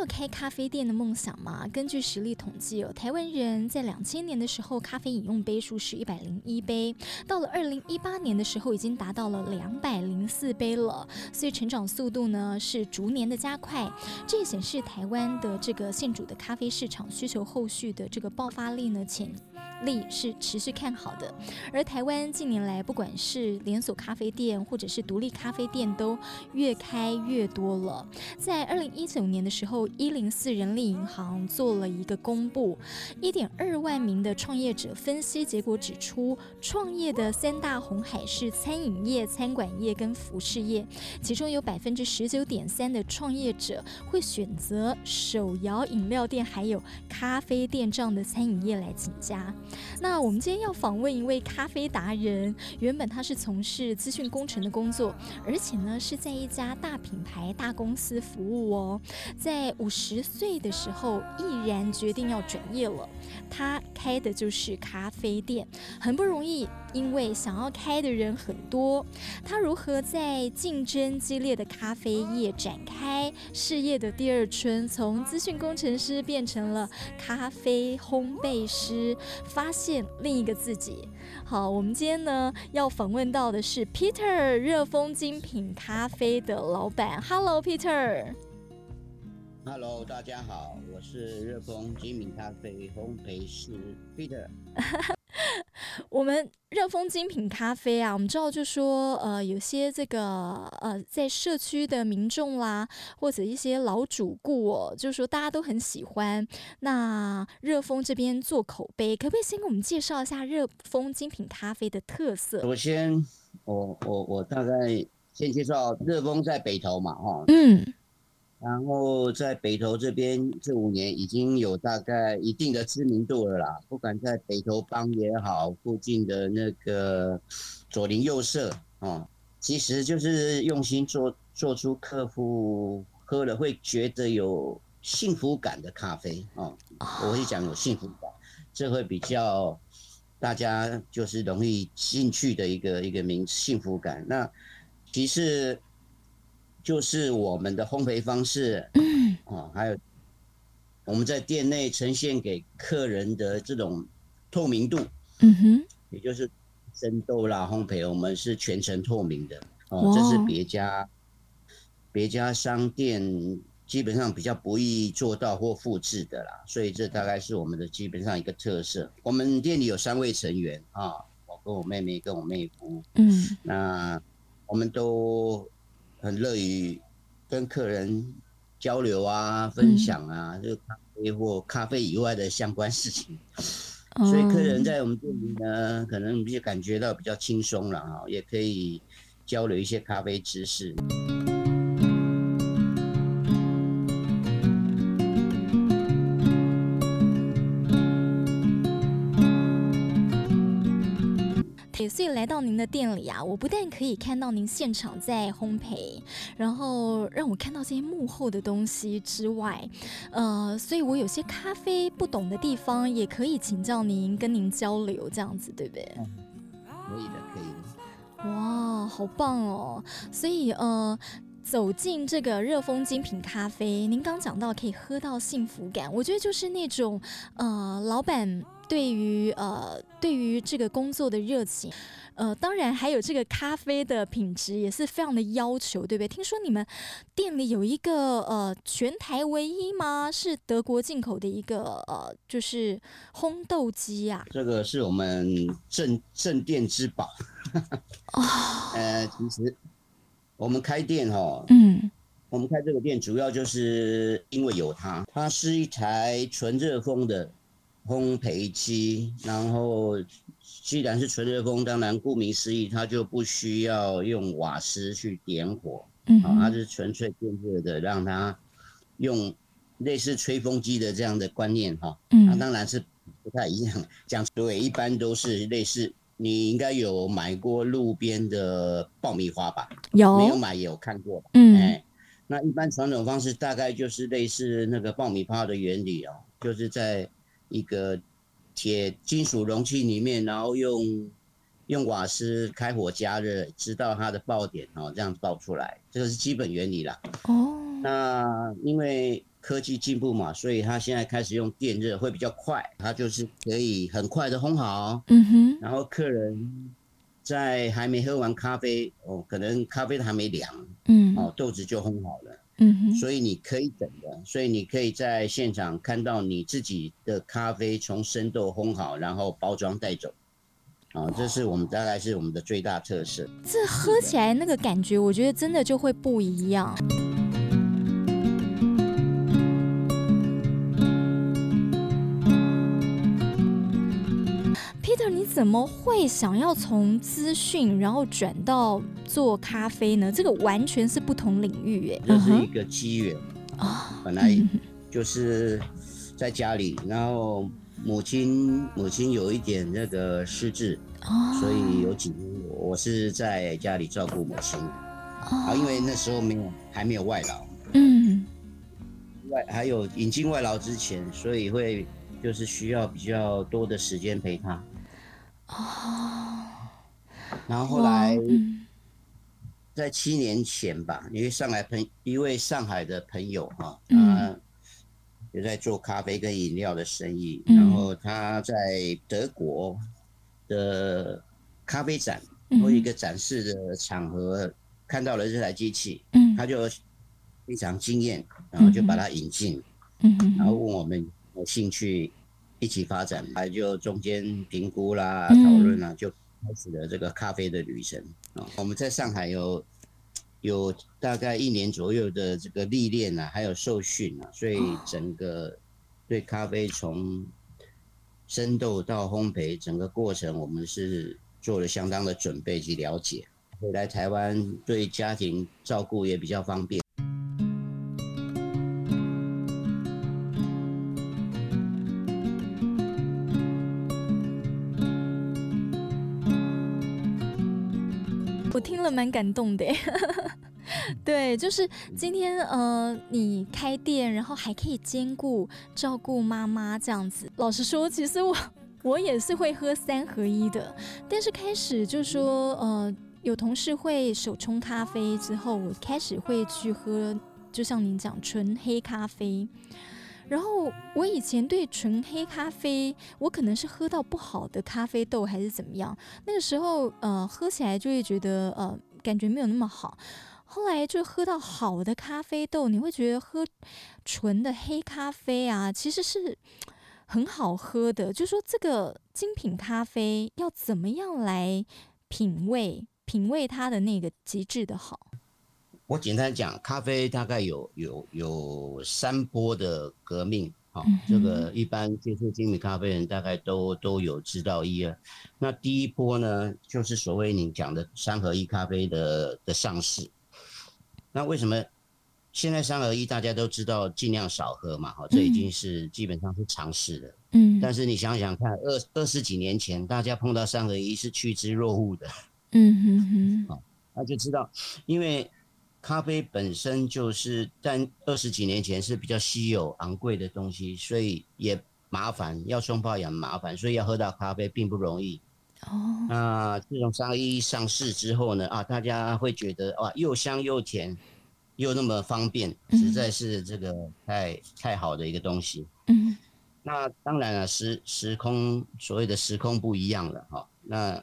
有开咖啡店的梦想吗？根据实力统计哦，台湾人在两千年的时候，咖啡饮用杯数是一百零一杯，到了二零一八年的时候，已经达到了两百零四杯了，所以成长速度呢是逐年的加快。这也显示台湾的这个现煮的咖啡市场需求后续的这个爆发力呢潜力是持续看好的。而台湾近年来，不管是连锁咖啡店或者是独立咖啡店，都越开越多了。在二零一九年的时候，一零四人力银行做了一个公布，一点二万名的创业者分析结果指出，创业的三大红海是餐饮业、餐馆业跟服饰业，其中有百分之十九点三的创业者会选择手摇饮料店，还有咖啡店这样的餐饮业来起家。那我们今天要访问一位咖啡达人，原本他是从事资讯工程的工作，而且呢是在一家大品牌大公司服务哦。在五十岁的时候，毅然决定定要转业了。他开的就是咖啡店，很不容易，因为想要开的人很多。他如何在竞争激烈的咖啡业展开事业的第二春？从资讯工程师变成了咖啡烘焙师，发现另一个自己。好，我们今天呢要访问到的是 Peter 热风精品咖啡的老板。Hello，Peter。Hello，大家好，我是热风精品咖啡烘焙师 Peter。我们热风精品咖啡啊，我们知道就说呃，有些这个呃，在社区的民众啦，或者一些老主顾哦，就是说大家都很喜欢。那热风这边做口碑，可不可以先给我们介绍一下热风精品咖啡的特色？首先，我我我大概先介绍热风在北投嘛，哈，嗯。然后在北投这边这五年已经有大概一定的知名度了啦，不管在北投帮也好，附近的那个左邻右舍啊，其实就是用心做做出客户喝了会觉得有幸福感的咖啡啊，我会讲有幸福感，这会比较大家就是容易进去的一个一个名幸福感。那其实。就是我们的烘焙方式，啊，还有我们在店内呈现给客人的这种透明度，嗯哼，也就是生豆啦烘焙，我们是全程透明的，哦，这是别家别家商店基本上比较不易做到或复制的啦，所以这大概是我们的基本上一个特色。我们店里有三位成员啊，我跟我妹妹跟我妹夫，嗯，那我们都。很乐于跟客人交流啊，分享啊，就咖啡或咖啡以外的相关事情，所以客人在我们店里呢，可能就感觉到比较轻松了啊，也可以交流一些咖啡知识。来到您的店里啊，我不但可以看到您现场在烘焙，然后让我看到这些幕后的东西之外，呃，所以我有些咖啡不懂的地方，也可以请教您，跟您交流，这样子对不对？可以的，可以的。哇，好棒哦！所以呃，走进这个热风精品咖啡，您刚讲到可以喝到幸福感，我觉得就是那种呃，老板。对于呃，对于这个工作的热情，呃，当然还有这个咖啡的品质也是非常的要求，对不对？听说你们店里有一个呃，全台唯一吗？是德国进口的一个呃，就是烘豆机啊。这个是我们镇镇店之宝。哦。呃，其实我们开店哦，嗯，我们开这个店主要就是因为有它，它是一台纯热风的。烘焙机，然后既然是纯热风，当然顾名思义，它就不需要用瓦斯去点火，嗯，它是纯粹电热的，让它用类似吹风机的这样的观念哈，嗯，那当然是不太一样。讲对，一般都是类似，你应该有买过路边的爆米花吧？有，没有买也有看过吧？嗯，哎，那一般传统方式大概就是类似那个爆米花的原理哦，就是在一个铁金属容器里面，然后用用瓦斯开火加热，直到它的爆点哦，这样爆出来，这个是基本原理啦。哦。那因为科技进步嘛，所以它现在开始用电热会比较快，它就是可以很快的烘好。嗯哼。然后客人在还没喝完咖啡哦，可能咖啡都还没凉，嗯，哦，豆子就烘好了。嗯哼。所以你可以等的，所以你可以在现场看到你自己的咖啡从生豆烘好，然后包装带走。啊、哦，这是我们大概是我们的最大特色。这喝起来那个感觉，我觉得真的就会不一样。怎么会想要从资讯然后转到做咖啡呢？这个完全是不同领域耶。这是一个机缘啊，本来就是在家里，然后。母亲，母亲有一点那个失智，oh. 所以有几年我是在家里照顾母亲。啊，oh. 因为那时候没有还没有外劳，嗯，外还有引进外劳之前，所以会就是需要比较多的时间陪她。哦，oh. 然后后来在七年前吧，因为上海朋一位上海的朋友哈，他。也在做咖啡跟饮料的生意，嗯、然后他在德国的咖啡展或一个展示的场合看到了这台机器，嗯、他就非常惊艳，然后就把它引进，嗯、然后问我们有兴趣一起发展，还就中间评估啦、讨论啦，就开始了这个咖啡的旅程啊。我们在上海有。有大概一年左右的这个历练啊，还有受训啊，所以整个对咖啡从生豆到烘焙整个过程，我们是做了相当的准备及了解。回来台湾对家庭照顾也比较方便。蛮感动的，对，就是今天呃，你开店，然后还可以兼顾照顾妈妈这样子。老实说，其实我 我也是会喝三合一的，但是开始就说呃，有同事会手冲咖啡之后，我开始会去喝，就像您讲纯黑咖啡。然后我以前对纯黑咖啡，我可能是喝到不好的咖啡豆还是怎么样，那个时候呃喝起来就会觉得呃感觉没有那么好。后来就喝到好的咖啡豆，你会觉得喝纯的黑咖啡啊，其实是很好喝的。就说这个精品咖啡要怎么样来品味，品味它的那个极致的好。我简单讲，咖啡大概有有有三波的革命，好、嗯哼，这个一般接触精品咖啡人大概都都有知道一二。那第一波呢，就是所谓你讲的三合一咖啡的的上市。那为什么现在三合一大家都知道尽量少喝嘛？哈，这已经是基本上是常识了。嗯。但是你想想看，二二十几年前大家碰到三合一是趋之若鹜的。嗯哼哼。好，那就知道，因为。咖啡本身就是在二十几年前是比较稀有、昂贵的东西，所以也麻烦，要冲泡也麻烦，所以要喝到咖啡并不容易。哦，那自从三合一上市之后呢，啊，大家会觉得哇，又香又甜，又那么方便，实在是这个太、嗯、太好的一个东西。嗯，那当然了，时时空所谓的时空不一样了哈，那。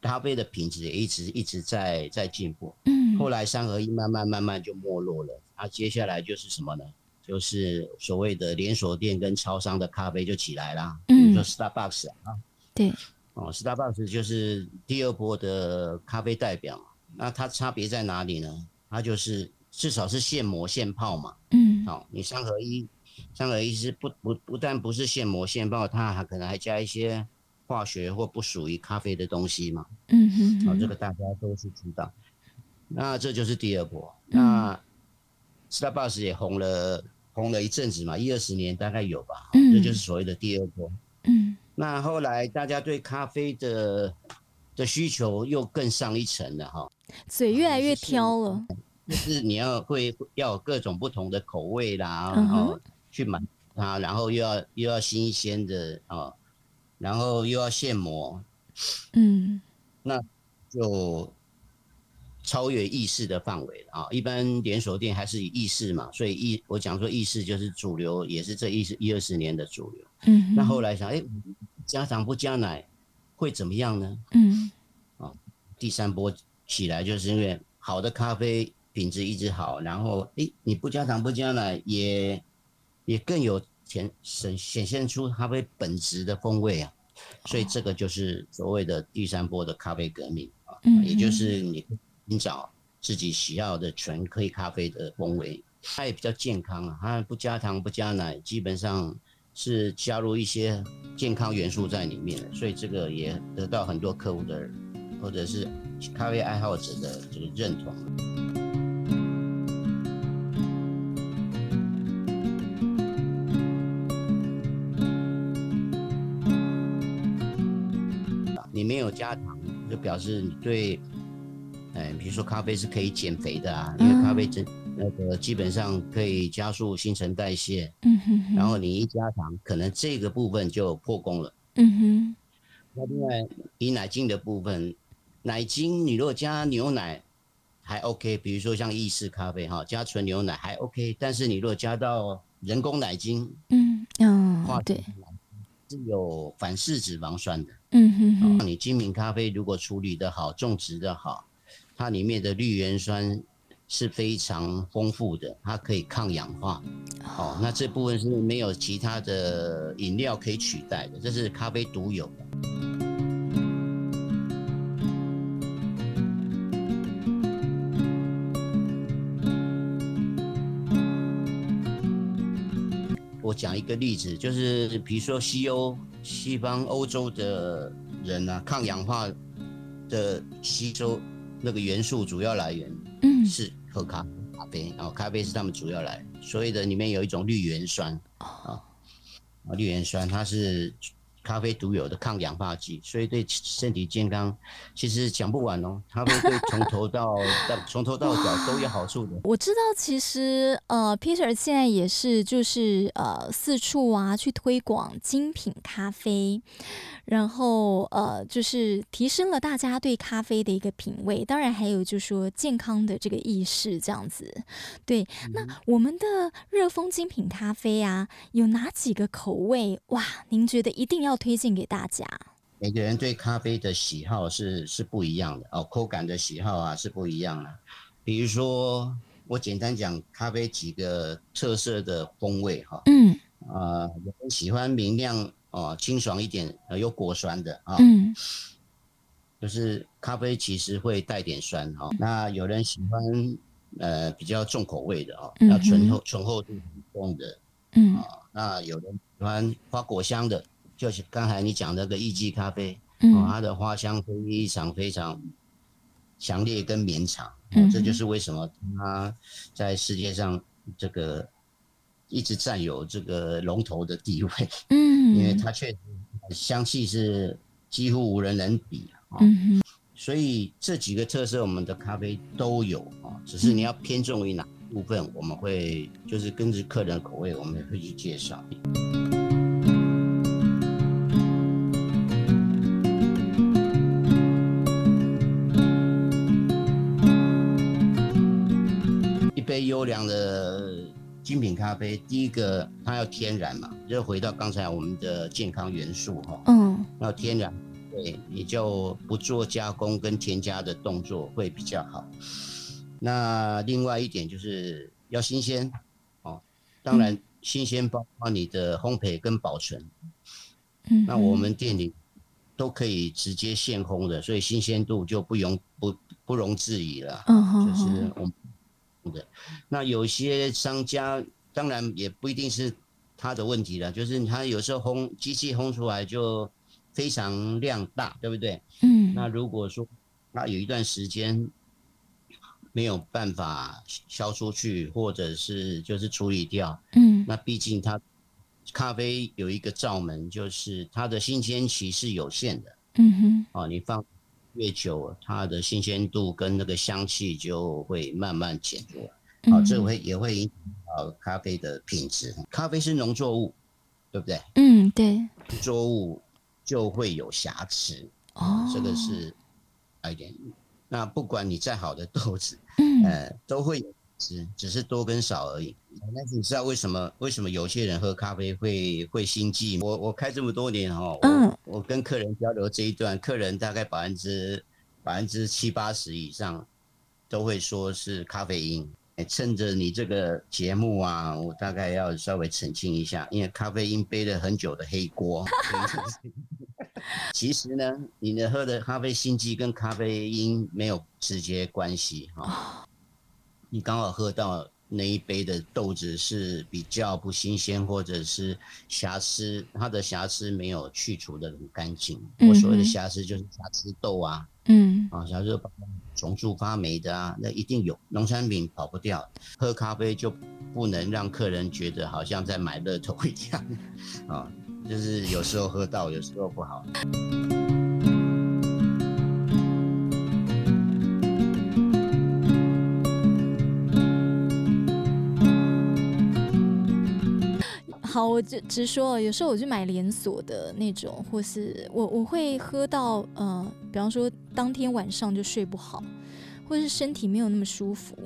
咖啡的品质也一直一直在在进步。嗯，后来三合一慢慢慢慢就没落了。啊，接下来就是什么呢？就是所谓的连锁店跟超商的咖啡就起来了。嗯，比如说 Starbucks 啊。对。哦，Starbucks 就是第二波的咖啡代表。那它差别在哪里呢？它就是至少是现磨现泡嘛。嗯。好，你三合一，三合一是不不不但不是现磨现泡，它还可能还加一些。化学或不属于咖啡的东西嘛？嗯哼，哼，好，这个大家都是知道。那这就是第二波。嗯、那 Starbucks 也红了，红了一阵子嘛，一二十年大概有吧。嗯，这就是所谓的第二波。嗯，那后来大家对咖啡的的需求又更上一层了哈。嘴越来越挑了，就是你要会要有各种不同的口味啦，然后去买它，然后又要又要新鲜的啊。然后又要现磨，嗯，那就超越意式的范围啊。一般连锁店还是以意式嘛，所以意我讲说意式就是主流，也是这一十一二十年的主流。嗯，那后来想，哎、欸，加糖不加奶会怎么样呢？嗯，啊，第三波起来就是因为好的咖啡品质一直好，然后哎、欸，你不加糖不加奶也也更有显显显现出咖啡本质的风味啊。所以这个就是所谓的第三波的咖啡革命啊，也就是你寻找自己喜好的纯黑咖啡的风味，它也比较健康啊，它不加糖不加奶，基本上是加入一些健康元素在里面的，所以这个也得到很多客户的或者是咖啡爱好者的这个认同。有加糖，就表示你对，哎，比如说咖啡是可以减肥的啊，因为咖啡真那个基本上可以加速新陈代谢，嗯哼，然后你一加糖，可能这个部分就破功了，嗯哼。那另外，以奶精的部分，奶精你如果加牛奶还 OK，比如说像意式咖啡哈，加纯牛奶还 OK，但是你如果加到人工奶精，嗯嗯，对，是有反式脂肪酸的。嗯哼哼，你精品咖啡如果处理得好，种植得好，它里面的绿原酸是非常丰富的，它可以抗氧化。哦，那这部分是没有其他的饮料可以取代的，这是咖啡独有的。讲一个例子，就是比如说西欧。西方欧洲的人啊，抗氧化的吸收那个元素主要来源，嗯，是喝咖咖啡，然后咖啡是他们主要来，所以的里面有一种绿原酸啊，啊，绿原酸它是。咖啡独有的抗氧化剂，所以对身体健康其实讲不完哦。咖啡对从头到 从头到脚都有好处的。我知道，其实呃，Peter 现在也是就是呃四处啊去推广精品咖啡。然后呃，就是提升了大家对咖啡的一个品味，当然还有就是说健康的这个意识，这样子。对，那我们的热风精品咖啡啊，有哪几个口味哇？您觉得一定要推荐给大家？每个人对咖啡的喜好是是不一样的哦，口感的喜好啊是不一样的。比如说，我简单讲咖啡几个特色的风味哈。嗯。啊、呃，有人喜欢明亮。哦，清爽一点，呃，有果酸的啊，哦、嗯，就是咖啡其实会带点酸哈、哦。那有人喜欢呃比较重口味的啊，要醇厚醇厚度很重的，嗯啊、哦。那有人喜欢花果香的，就是刚才你讲那个艺妓咖啡，嗯、哦，它的花香非常非常强烈跟绵长，哦、嗯，这就是为什么它在世界上这个。一直占有这个龙头的地位，嗯，因为它确实香气是几乎无人能比啊，嗯哼，所以这几个特色我们的咖啡都有啊，只是你要偏重于哪部分，我们会就是根据客人的口味，我们也会去介绍。的。精品咖啡，第一个它要天然嘛，就回到刚才我们的健康元素哈，嗯，要天然，对，你就不做加工跟添加的动作会比较好。那另外一点就是要新鲜，哦，当然新鲜包括你的烘焙跟保存，嗯，那我们店里都可以直接现烘的，所以新鲜度就不容不不容置疑了，嗯，就是我们。的，那有些商家当然也不一定是他的问题了，就是他有时候烘机器烘出来就非常量大，对不对？嗯。那如果说他有一段时间没有办法销出去，或者是就是处理掉，嗯，那毕竟它咖啡有一个罩门，就是它的新鲜期是有限的，嗯哼。哦，你放。越久，它的新鲜度跟那个香气就会慢慢减弱，好、嗯，这会也会影响到咖啡的品质。咖啡是农作物，对不对？嗯，对。作物就会有瑕疵，哦，这个是一点。那不管你再好的豆子，嗯，呃，都会有只只是多跟少而已。但是你知道为什么为什么有些人喝咖啡会会心悸？我我开这么多年哈，嗯，我，我跟客人交流这一段，客人大概百分之百分之七八十以上都会说是咖啡因。趁着你这个节目啊，我大概要稍微澄清一下，因为咖啡因背了很久的黑锅。其实呢，你的喝的咖啡心悸跟咖啡因没有直接关系哈。你刚好喝到那一杯的豆子是比较不新鲜，或者是瑕疵，它的瑕疵没有去除的很干净。我所谓的瑕疵就是瑕疵豆啊。嗯，啊，假如说虫蛀发霉的啊，那一定有农产品跑不掉。喝咖啡就不能让客人觉得好像在买乐透一样，啊，就是有时候喝到，有时候不好。好，我就直说，有时候我去买连锁的那种，或是我我会喝到，呃，比方说当天晚上就睡不好，或是身体没有那么舒服。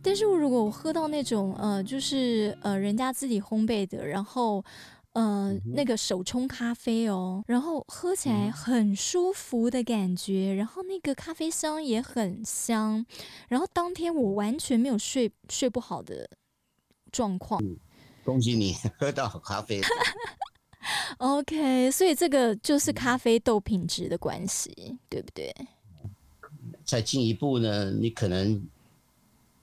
但是如果我喝到那种，呃，就是呃人家自己烘焙的，然后呃那个手冲咖啡哦，然后喝起来很舒服的感觉，然后那个咖啡香也很香，然后当天我完全没有睡睡不好的状况。恭喜你喝到咖啡。OK，所以这个就是咖啡豆品质的关系，对不对？再进一步呢，你可能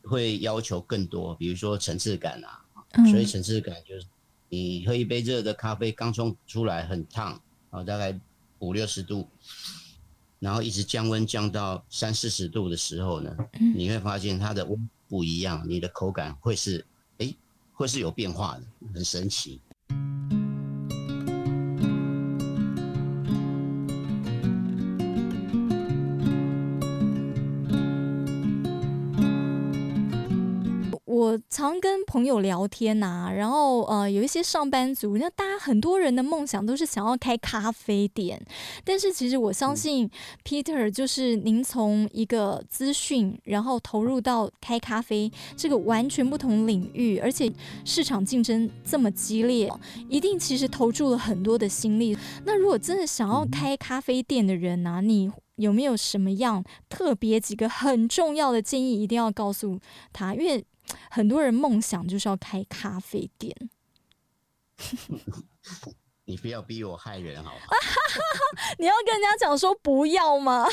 会要求更多，比如说层次感啊。嗯、所以层次感就是你喝一杯热的咖啡，刚冲出来很烫啊，大概五六十度，然后一直降温降到三四十度的时候呢，嗯、你会发现它的温不一样，你的口感会是。会是有变化的，很神奇。常跟朋友聊天呐、啊，然后呃，有一些上班族，那大家很多人的梦想都是想要开咖啡店，但是其实我相信 Peter 就是您从一个资讯，然后投入到开咖啡这个完全不同领域，而且市场竞争这么激烈，一定其实投注了很多的心力。那如果真的想要开咖啡店的人呢、啊，你有没有什么样特别几个很重要的建议，一定要告诉他？因为很多人梦想就是要开咖啡店，你不要逼我害人好吗？你要跟人家讲说不要吗？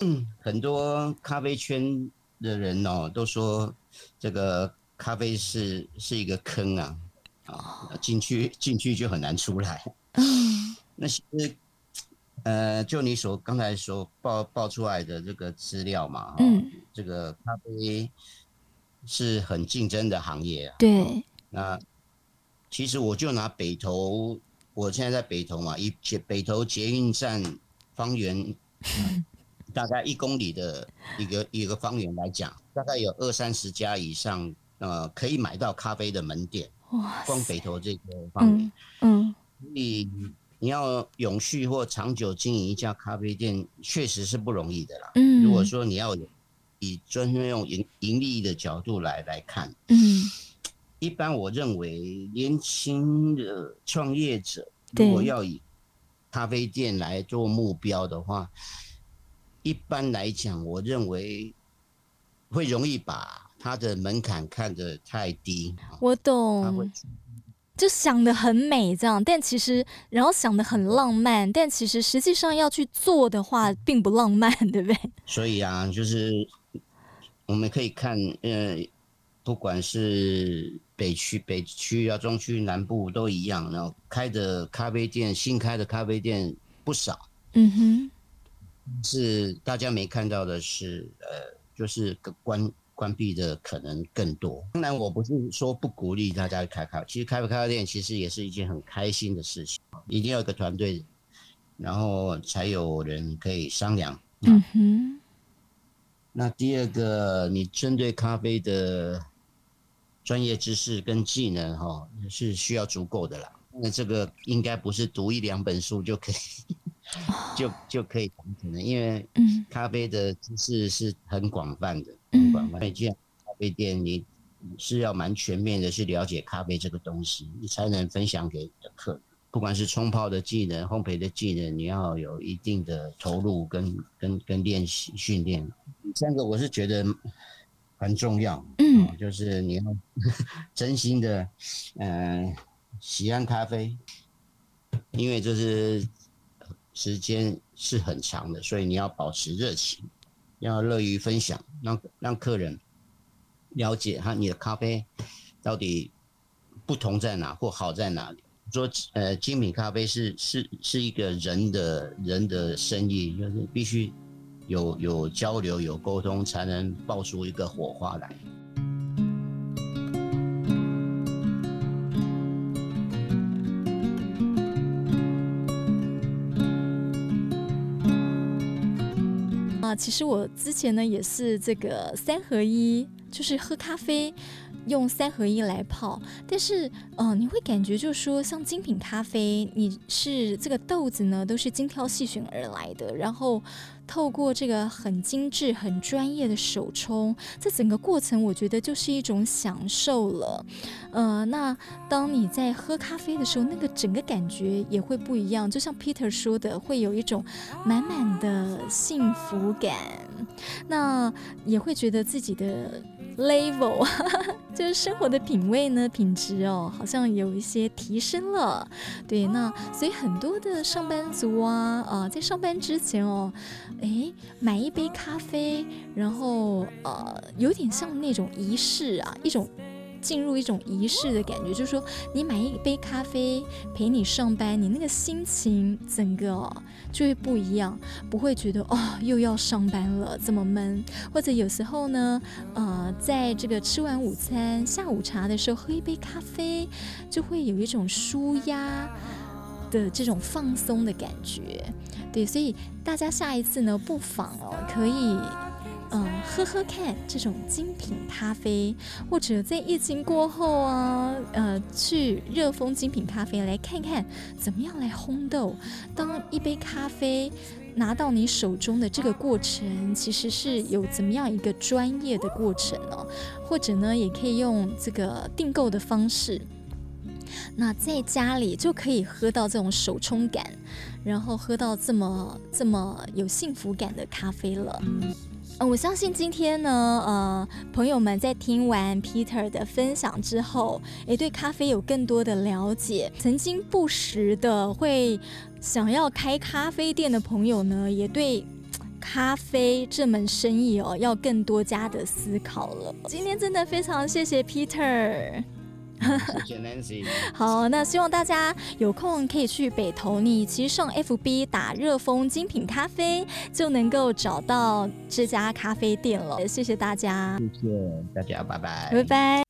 嗯，很多咖啡圈的人哦，都说这个咖啡是是一个坑啊，啊，进去进去就很难出来。嗯，那其实呃，就你所刚才所报报出来的这个资料嘛，嗯，这个咖啡。是很竞争的行业啊。对。那其实我就拿北投，我现在在北投嘛，以北投捷运站方圆 大概一公里的一个一个方圆来讲，大概有二三十家以上，呃，可以买到咖啡的门店。哇。光北投这个方面，嗯。所以你要永续或长久经营一家咖啡店，确实是不容易的啦。嗯。如果说你要有。以专门用盈盈利的角度来来看，嗯，一般我认为年轻的创业者如果要以咖啡店来做目标的话，一般来讲，我认为会容易把它的门槛看得太低。我懂，就想得很美这样，但其实然后想得很浪漫，但其实实际上要去做的话，并不浪漫，对不对？所以啊，就是。我们可以看，呃，不管是北区、北区啊、中区、南部都一样，然后开的咖啡店，新开的咖啡店不少。嗯哼，是大家没看到的是，呃，就是关关闭的可能更多。当然，我不是说不鼓励大家开咖，其实开咖啡店其实也是一件很开心的事情。一定要有个团队，然后才有人可以商量。嗯哼。那第二个，你针对咖啡的专业知识跟技能，哈，是需要足够的啦。那这个应该不是读一两本书就可以就就可以完成的。因为咖啡的知识是很广泛的，嗯、很广泛。所以，既然咖啡店你是要蛮全面的去了解咖啡这个东西，你才能分享给你的客人。不管是冲泡的技能、烘焙的技能，你要有一定的投入跟跟跟练习训练。第三个，我是觉得很重要，嗯、哦，就是你要 真心的，嗯、呃，喜欢咖啡，因为就是时间是很长的，所以你要保持热情，要乐于分享，让让客人了解哈你的咖啡到底不同在哪或好在哪里。说呃，精品咖啡是是是一个人的人的生意，就是必须有有交流、有沟通，才能爆出一个火花来。啊，其实我之前呢也是这个三合一，就是喝咖啡。用三合一来泡，但是，嗯、呃，你会感觉就是说，像精品咖啡，你是这个豆子呢，都是精挑细选而来的，然后透过这个很精致、很专业的手冲，这整个过程我觉得就是一种享受了。呃，那当你在喝咖啡的时候，那个整个感觉也会不一样，就像 Peter 说的，会有一种满满的幸福感，那也会觉得自己的。Level 就是生活的品味呢，品质哦，好像有一些提升了。对，那所以很多的上班族啊，啊、呃，在上班之前哦，诶，买一杯咖啡，然后呃，有点像那种仪式啊，一种。进入一种仪式的感觉，就是说，你买一杯咖啡陪你上班，你那个心情整个哦就会不一样，不会觉得哦又要上班了这么闷，或者有时候呢，呃，在这个吃完午餐、下午茶的时候喝一杯咖啡，就会有一种舒压的这种放松的感觉。对，所以大家下一次呢，不妨哦可以。嗯，喝喝看这种精品咖啡，或者在疫情过后啊，呃，去热风精品咖啡来看看怎么样来烘豆。当一杯咖啡拿到你手中的这个过程，其实是有怎么样一个专业的过程哦。或者呢，也可以用这个订购的方式，那在家里就可以喝到这种手冲感，然后喝到这么这么有幸福感的咖啡了。嗯，我相信今天呢，呃，朋友们在听完 Peter 的分享之后，也对咖啡有更多的了解。曾经不时的会想要开咖啡店的朋友呢，也对咖啡这门生意哦，要更多加的思考了。今天真的非常谢谢 Peter。谢谢 Nancy。好，那希望大家有空可以去北投，你其实上 FB 打热风精品咖啡就能够找到这家咖啡店了。谢谢大家，谢谢大家，拜拜，拜拜。